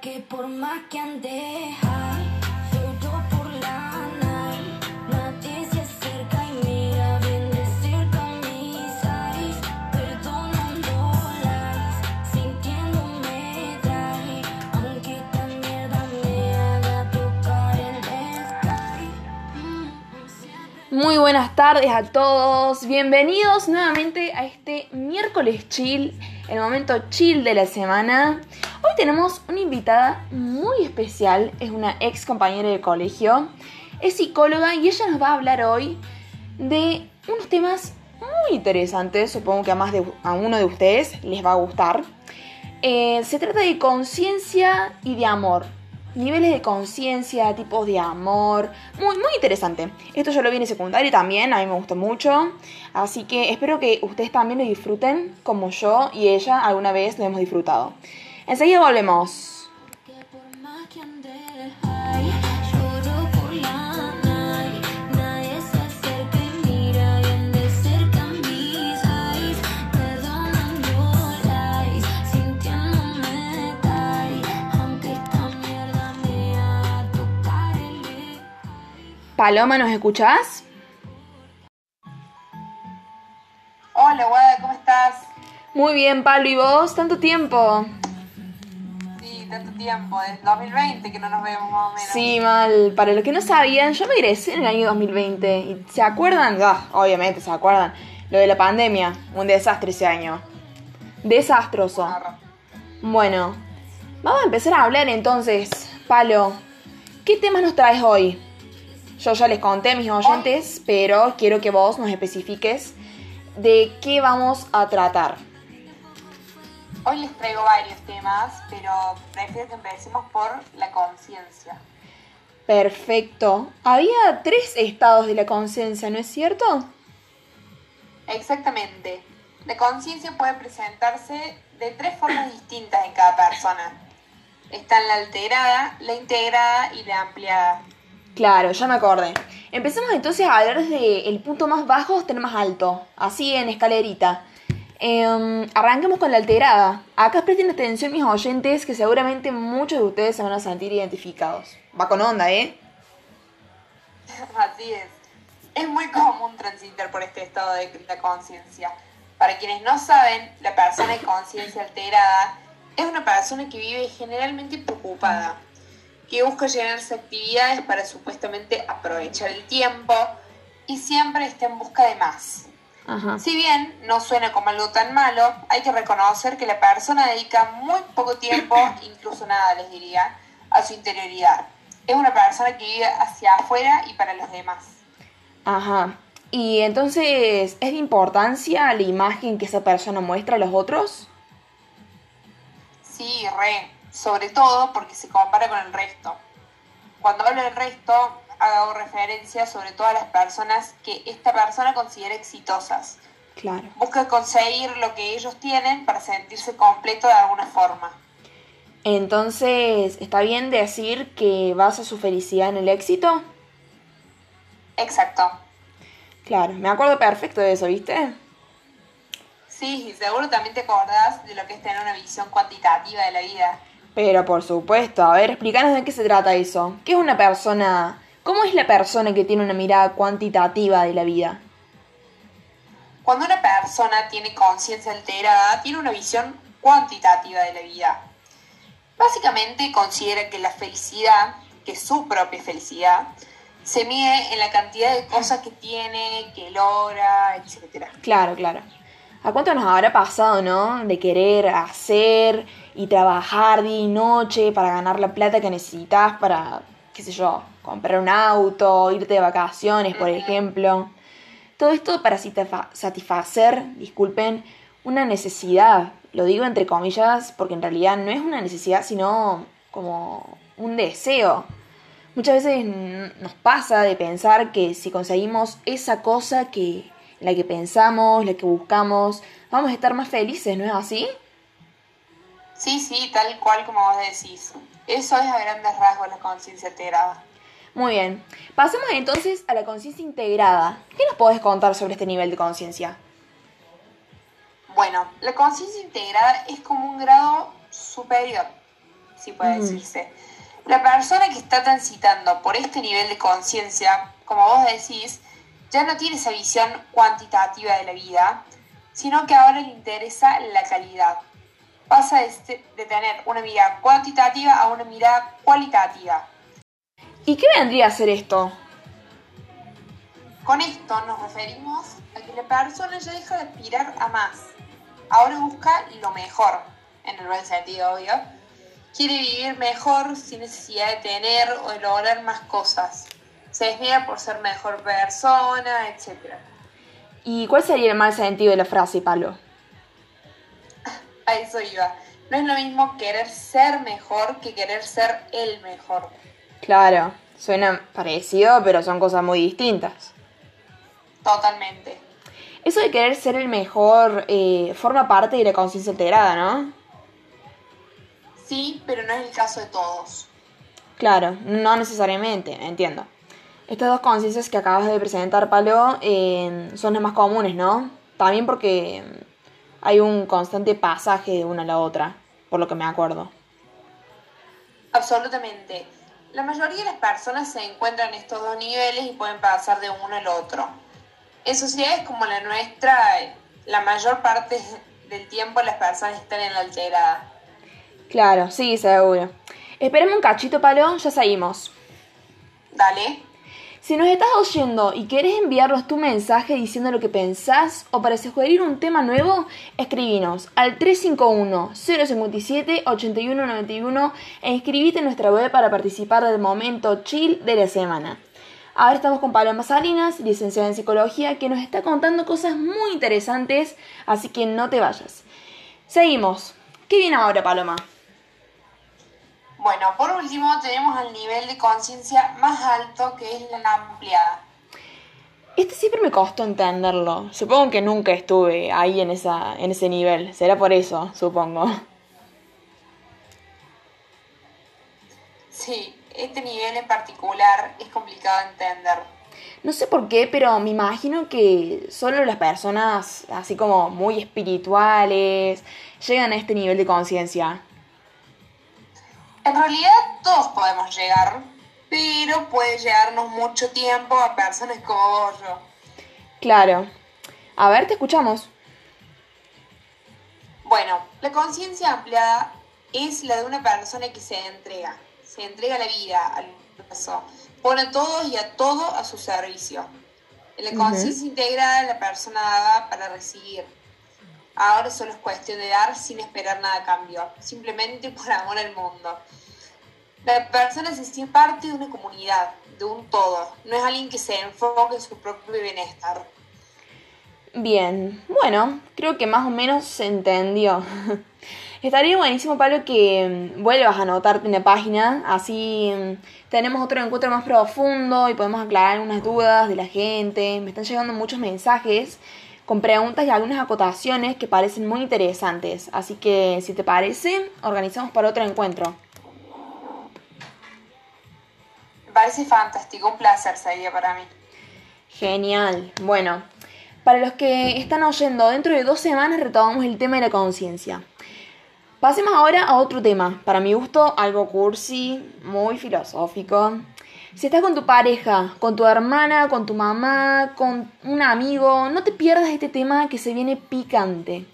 que por más que ande por Muy buenas tardes a todos, bienvenidos nuevamente a este miércoles chill, el momento chill de la semana. Hoy tenemos una invitada muy especial, es una ex compañera de colegio, es psicóloga y ella nos va a hablar hoy de unos temas muy interesantes, supongo que a más de a uno de ustedes les va a gustar. Eh, se trata de conciencia y de amor. Niveles de conciencia, tipos de amor. Muy, muy interesante. Esto yo lo vi en secundario también, a mí me gustó mucho. Así que espero que ustedes también lo disfruten como yo y ella alguna vez lo hemos disfrutado. Enseguida volvemos. Que por más que ande high, lloro por la night. Nadie se acerca y mira bien de cerca mis eyes. Perdonando lies, sintiéndome die. Aunque esta mierda me haga tocar el sky. Paloma, ¿nos escuchás? Hola, Guada, ¿cómo estás? Muy bien, Pablo, ¿y vos? ¿Tanto tiempo? Tiempo, desde 2020 que no nos vemos más o menos. Sí, mal. Para los que no sabían, yo me egresé en el año 2020. ¿Y se acuerdan? Ah, obviamente se acuerdan. Lo de la pandemia. Un desastre ese año. Desastroso. Bueno, vamos a empezar a hablar entonces. Palo, ¿qué temas nos traes hoy? Yo ya les conté a mis oyentes, pero quiero que vos nos especifiques de qué vamos a tratar. Hoy les traigo varios temas, pero prefiero que empecemos por la conciencia. Perfecto. Había tres estados de la conciencia, ¿no es cierto? Exactamente. La conciencia puede presentarse de tres formas distintas en cada persona. Están la alterada, la integrada y la ampliada. Claro, ya me acordé. Empecemos entonces a hablar desde el punto más bajo hasta el más alto, así en escalerita. Em, arranquemos con la alterada. Acá presten atención mis oyentes que seguramente muchos de ustedes se van a sentir identificados. Va con onda, ¿eh? Así es. Es muy común transitar por este estado de la conciencia. Para quienes no saben, la persona de conciencia alterada es una persona que vive generalmente preocupada, que busca llenarse actividades para supuestamente aprovechar el tiempo y siempre está en busca de más. Ajá. Si bien no suena como algo tan malo, hay que reconocer que la persona dedica muy poco tiempo, incluso nada les diría, a su interioridad. Es una persona que vive hacia afuera y para los demás. Ajá. Y entonces, ¿es de importancia la imagen que esa persona muestra a los otros? Sí, re, sobre todo porque se compara con el resto. Cuando hablo del resto, hago referencia sobre todo a las personas que esta persona considera exitosas. Claro. Busca conseguir lo que ellos tienen para sentirse completo de alguna forma. Entonces, ¿está bien decir que basa su felicidad en el éxito? Exacto. Claro, me acuerdo perfecto de eso, ¿viste? Sí, y seguro también te acordás de lo que es tener una visión cuantitativa de la vida. Pero por supuesto, a ver, explícanos de qué se trata eso. ¿Qué es una persona? ¿Cómo es la persona que tiene una mirada cuantitativa de la vida? Cuando una persona tiene conciencia alterada, tiene una visión cuantitativa de la vida. Básicamente considera que la felicidad, que es su propia felicidad, se mide en la cantidad de cosas que tiene, que logra, etc. Claro, claro. ¿A cuánto nos habrá pasado, no? De querer hacer y trabajar día y noche para ganar la plata que necesitas para, qué sé yo, comprar un auto, irte de vacaciones, por ejemplo. Todo esto para satisfa- satisfacer, disculpen, una necesidad. Lo digo entre comillas porque en realidad no es una necesidad, sino como un deseo. Muchas veces nos pasa de pensar que si conseguimos esa cosa que la que pensamos, la que buscamos, vamos a estar más felices, ¿no es así? Sí, sí, tal cual como vos decís. Eso es a grandes rasgos la conciencia alterada. Muy bien. Pasemos entonces a la conciencia integrada. ¿Qué nos podés contar sobre este nivel de conciencia? Bueno, la conciencia integrada es como un grado superior. si puede decirse. La persona que está transitando por este nivel de conciencia, como vos decís, ya no tiene esa visión cuantitativa de la vida, sino que ahora le interesa la calidad. Pasa de, de tener una mirada cuantitativa a una mirada cualitativa. ¿Y qué vendría a ser esto? Con esto nos referimos a que la persona ya deja de aspirar a más. Ahora busca lo mejor, en el buen sentido, obvio. Quiere vivir mejor sin necesidad de tener o de lograr más cosas. Se desvía por ser mejor persona, etc. ¿Y cuál sería el mal sentido de la frase, Palo? A eso iba. No es lo mismo querer ser mejor que querer ser el mejor. Claro, suena parecido, pero son cosas muy distintas. Totalmente. Eso de querer ser el mejor eh, forma parte de la conciencia alterada, ¿no? Sí, pero no es el caso de todos. Claro, no necesariamente, entiendo. Estas dos conciencias que acabas de presentar, Palo, eh, son las más comunes, ¿no? También porque hay un constante pasaje de una a la otra, por lo que me acuerdo. Absolutamente. La mayoría de las personas se encuentran en estos dos niveles y pueden pasar de uno al otro. En sociedades como la nuestra, la mayor parte del tiempo las personas están en la alterada. Claro, sí, seguro. Esperemos un cachito, Palo, ya seguimos. Dale. Si nos estás oyendo y querés enviarnos tu mensaje diciendo lo que pensás o para sugerir un tema nuevo, escribinos al 351-057-8191 e inscribite en nuestra web para participar del momento chill de la semana. Ahora estamos con Paloma Salinas, licenciada en psicología, que nos está contando cosas muy interesantes, así que no te vayas. Seguimos. ¿Qué viene ahora, Paloma? Bueno, por último tenemos el nivel de conciencia más alto que es la ampliada. Este siempre me costó entenderlo. Supongo que nunca estuve ahí en, esa, en ese nivel. Será por eso, supongo. Sí, este nivel en particular es complicado de entender. No sé por qué, pero me imagino que solo las personas así como muy espirituales llegan a este nivel de conciencia. En realidad todos podemos llegar, pero puede llegarnos mucho tiempo a personas como yo. Claro. A ver, te escuchamos. Bueno, la conciencia ampliada es la de una persona que se entrega, se entrega la vida, al universo, pone a todos y a todo a su servicio. En la conciencia integrada la persona da para recibir. Ahora solo es cuestión de dar sin esperar nada a cambio, simplemente por amor al mundo. La persona se siente parte de una comunidad, de un todo, no es alguien que se enfoque en su propio bienestar. Bien, bueno, creo que más o menos se entendió. Estaría buenísimo, Pablo, que mm, vuelvas a anotarte en la página, así mm, tenemos otro encuentro más profundo y podemos aclarar algunas dudas de la gente. Me están llegando muchos mensajes con preguntas y algunas acotaciones que parecen muy interesantes, así que si te parece, organizamos para otro encuentro. Me parece fantástico, un placer sería para mí. Genial. Bueno, para los que están oyendo, dentro de dos semanas retomamos el tema de la conciencia. Pasemos ahora a otro tema, para mi gusto algo cursi, muy filosófico. Si estás con tu pareja, con tu hermana, con tu mamá, con un amigo, no te pierdas este tema que se viene picante.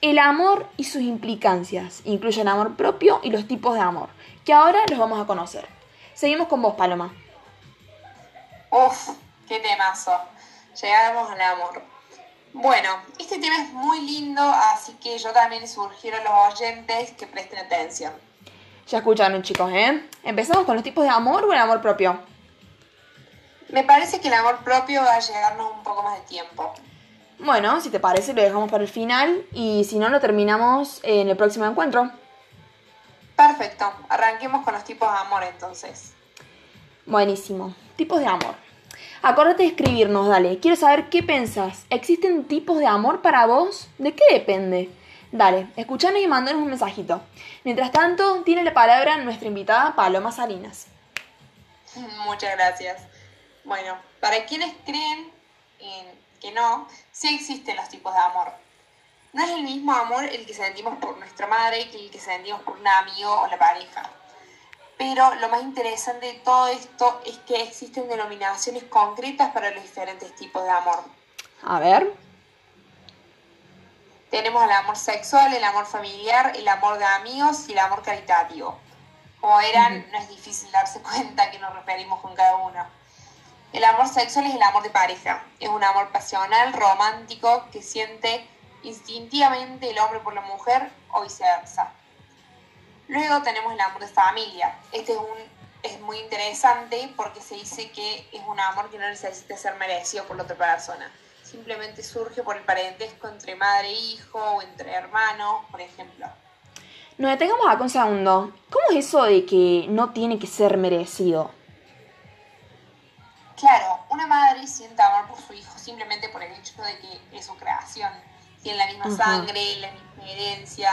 El amor y sus implicancias, incluye el amor propio y los tipos de amor, que ahora los vamos a conocer. Seguimos con vos, Paloma. Uf, qué temazo. Llegamos al amor. Bueno, este tema es muy lindo, así que yo también sugiero a los oyentes que presten atención. Ya escucharon chicos, ¿eh? ¿Empezamos con los tipos de amor o el amor propio? Me parece que el amor propio va a llegarnos un poco más de tiempo. Bueno, si te parece lo dejamos para el final y si no lo terminamos en el próximo encuentro. Perfecto, arranquemos con los tipos de amor entonces. Buenísimo. Tipos de amor. Acordate de escribirnos, dale. Quiero saber qué pensás. ¿Existen tipos de amor para vos? ¿De qué depende? Dale, escuchanos y mandanos un mensajito. Mientras tanto, tiene la palabra nuestra invitada Paloma Salinas. Muchas gracias. Bueno, para quienes creen en que no, sí existen los tipos de amor. No es el mismo amor el que sentimos por nuestra madre que el que sentimos por un amigo o la pareja. Pero lo más interesante de todo esto es que existen denominaciones concretas para los diferentes tipos de amor. A ver. Tenemos el amor sexual, el amor familiar, el amor de amigos y el amor caritativo. Como verán, no es difícil darse cuenta a qué nos referimos con cada uno. El amor sexual es el amor de pareja. Es un amor pasional, romántico, que siente instintivamente el hombre por la mujer o viceversa. Luego tenemos el amor de familia. Este es, un, es muy interesante porque se dice que es un amor que no necesita ser merecido por la otra persona. Simplemente surge por el parentesco entre madre e hijo o entre hermanos, por ejemplo. Nos detengamos acá un segundo. ¿Cómo es eso de que no tiene que ser merecido? Claro, una madre siente amor por su hijo simplemente por el hecho de que es su creación. Tienen la misma sangre, la misma herencia.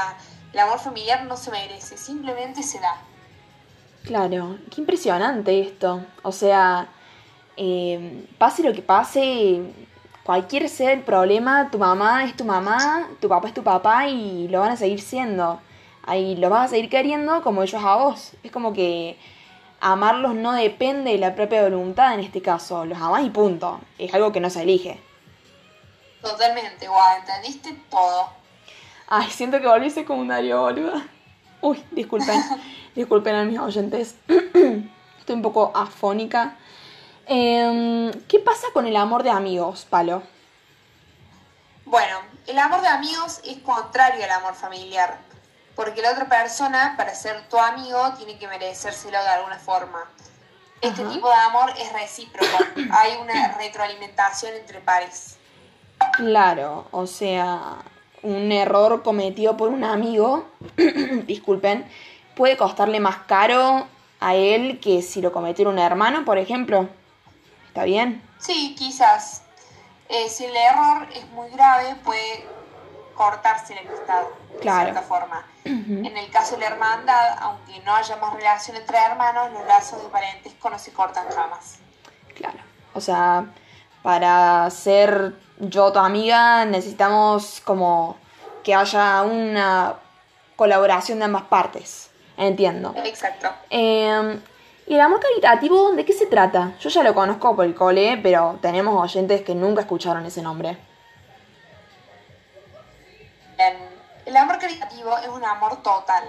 El amor familiar no se merece, simplemente se da. Claro, qué impresionante esto. O sea, eh, pase lo que pase, cualquier sea el problema, tu mamá es tu mamá, tu papá es tu papá y lo van a seguir siendo. Ahí lo vas a seguir queriendo como ellos a vos. Es como que amarlos no depende de la propia voluntad en este caso. Los amás y punto. Es algo que no se elige. Totalmente, guau, entendiste todo. Ay, siento que volví secundario, boluda. Uy, disculpen. disculpen a mis oyentes. Estoy un poco afónica. Em, ¿Qué pasa con el amor de amigos, Palo? Bueno, el amor de amigos es contrario al amor familiar, porque la otra persona, para ser tu amigo, tiene que merecérselo de alguna forma. Este Ajá. tipo de amor es recíproco, hay una retroalimentación entre pares. Claro, o sea, un error cometido por un amigo, disculpen, puede costarle más caro a él que si lo cometiera un hermano, por ejemplo. ¿Está bien? Sí, quizás. Eh, si el error es muy grave, puede cortarse la amistad, de Claro. cierta forma. En el caso de la hermandad, aunque no haya más relación entre hermanos, los lazos de parentesco no se cortan jamás. Claro. O sea, para ser yo tu amiga necesitamos como que haya una colaboración de ambas partes. Entiendo. Exacto. Eh, ¿Y el amor caritativo de qué se trata? Yo ya lo conozco por el cole, pero tenemos oyentes que nunca escucharon ese nombre. El amor caritativo es un amor total.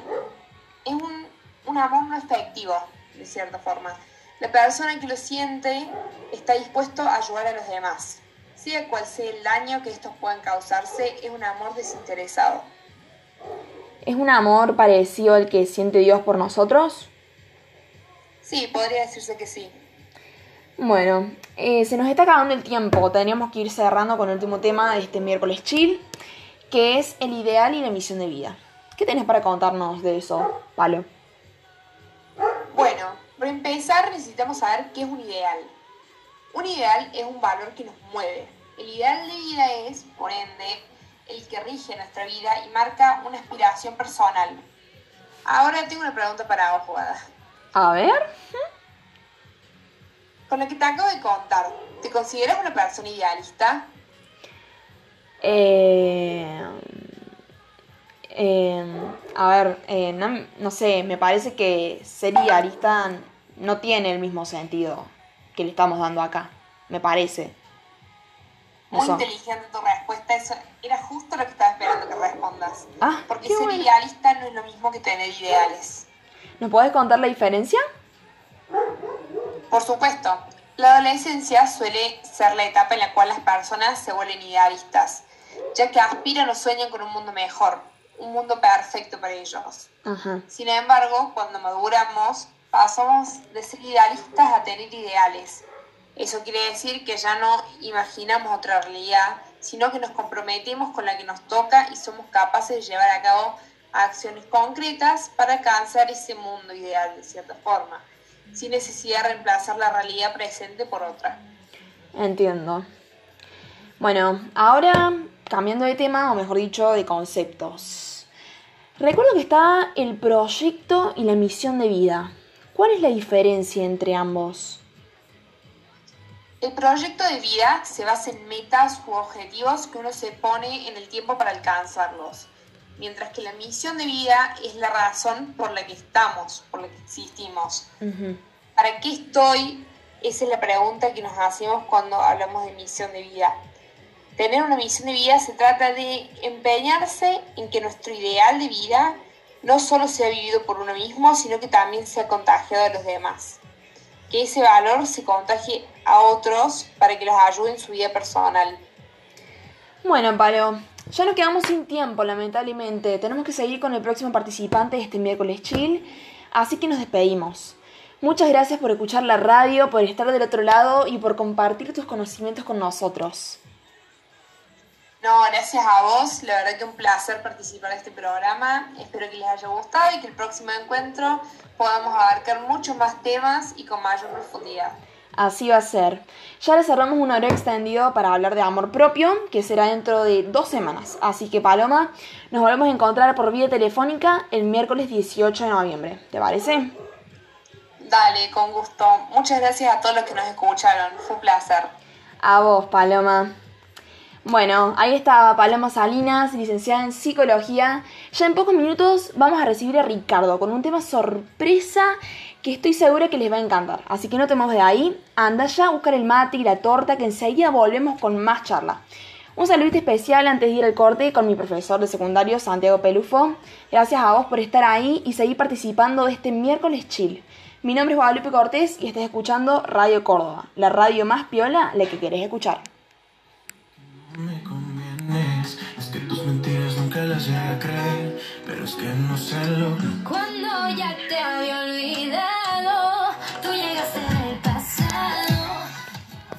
Es un, un amor no efectivo, de cierta forma. La persona que lo siente está dispuesto a ayudar a los demás. Sea cual sea el daño que estos puedan causarse, es un amor desinteresado. ¿Es un amor parecido al que siente Dios por nosotros? Sí, podría decirse que sí. Bueno, eh, se nos está acabando el tiempo. Tendríamos que ir cerrando con el último tema de este miércoles chill, que es el ideal y la misión de vida. ¿Qué tenés para contarnos de eso, Palo? Bueno, para empezar necesitamos saber qué es un ideal. Un ideal es un valor que nos mueve. El ideal de vida es, por ende, el que rige nuestra vida y marca una aspiración personal. Ahora tengo una pregunta para vos. A ver. Con lo que te acabo de contar, ¿te consideras una persona idealista? Eh, eh, a ver, eh, no, no sé, me parece que ser idealista no tiene el mismo sentido que le estamos dando acá. Me parece. Muy Eso. inteligente tu respuesta, eso era justo lo que estaba esperando que respondas. Ah, Porque ser bueno. idealista no es lo mismo que tener ideales. ¿Nos podés contar la diferencia? Por supuesto, la adolescencia suele ser la etapa en la cual las personas se vuelven idealistas, ya que aspiran o sueñan con un mundo mejor, un mundo perfecto para ellos. Ajá. Sin embargo, cuando maduramos, pasamos de ser idealistas a tener ideales. Eso quiere decir que ya no imaginamos otra realidad, sino que nos comprometemos con la que nos toca y somos capaces de llevar a cabo acciones concretas para alcanzar ese mundo ideal de cierta forma, sin necesidad de reemplazar la realidad presente por otra. Entiendo. Bueno, ahora cambiando de tema, o mejor dicho, de conceptos. Recuerdo que está el proyecto y la misión de vida. ¿Cuál es la diferencia entre ambos? El proyecto de vida se basa en metas u objetivos que uno se pone en el tiempo para alcanzarlos, mientras que la misión de vida es la razón por la que estamos, por la que existimos. Ujú. ¿Para qué estoy? Esa es la pregunta que nos hacemos cuando hablamos de misión de vida. Tener una misión de vida se trata de empeñarse en que nuestro ideal de vida no solo sea vivido por uno mismo, sino que también sea contagiado a los demás. Que ese valor se contagie a otros para que los ayude en su vida personal. Bueno, Palo, ya nos quedamos sin tiempo, lamentablemente. Tenemos que seguir con el próximo participante de este miércoles chill, así que nos despedimos. Muchas gracias por escuchar la radio, por estar del otro lado y por compartir tus conocimientos con nosotros. No, gracias a vos, la verdad que un placer participar de este programa. Espero que les haya gustado y que el próximo encuentro podamos abarcar muchos más temas y con mayor profundidad. Así va a ser. Ya les cerramos un horario extendido para hablar de amor propio, que será dentro de dos semanas. Así que, Paloma, nos volvemos a encontrar por vía telefónica el miércoles 18 de noviembre. ¿Te parece? Dale, con gusto. Muchas gracias a todos los que nos escucharon. Fue un placer. A vos, Paloma. Bueno, ahí está Paloma Salinas, licenciada en psicología. Ya en pocos minutos vamos a recibir a Ricardo con un tema sorpresa que estoy segura que les va a encantar. Así que no te de ahí, anda ya a buscar el mate y la torta que enseguida volvemos con más charla. Un saludito especial antes de ir al corte con mi profesor de secundario Santiago Pelufo. Gracias a vos por estar ahí y seguir participando de este miércoles chill. Mi nombre es Guadalupe Cortés y estás escuchando Radio Córdoba, la radio más piola, la que querés escuchar. No me convienes, es que tus mentiras nunca las llegué a creer, pero es que no sé lo que Cuando ya te había olvidado.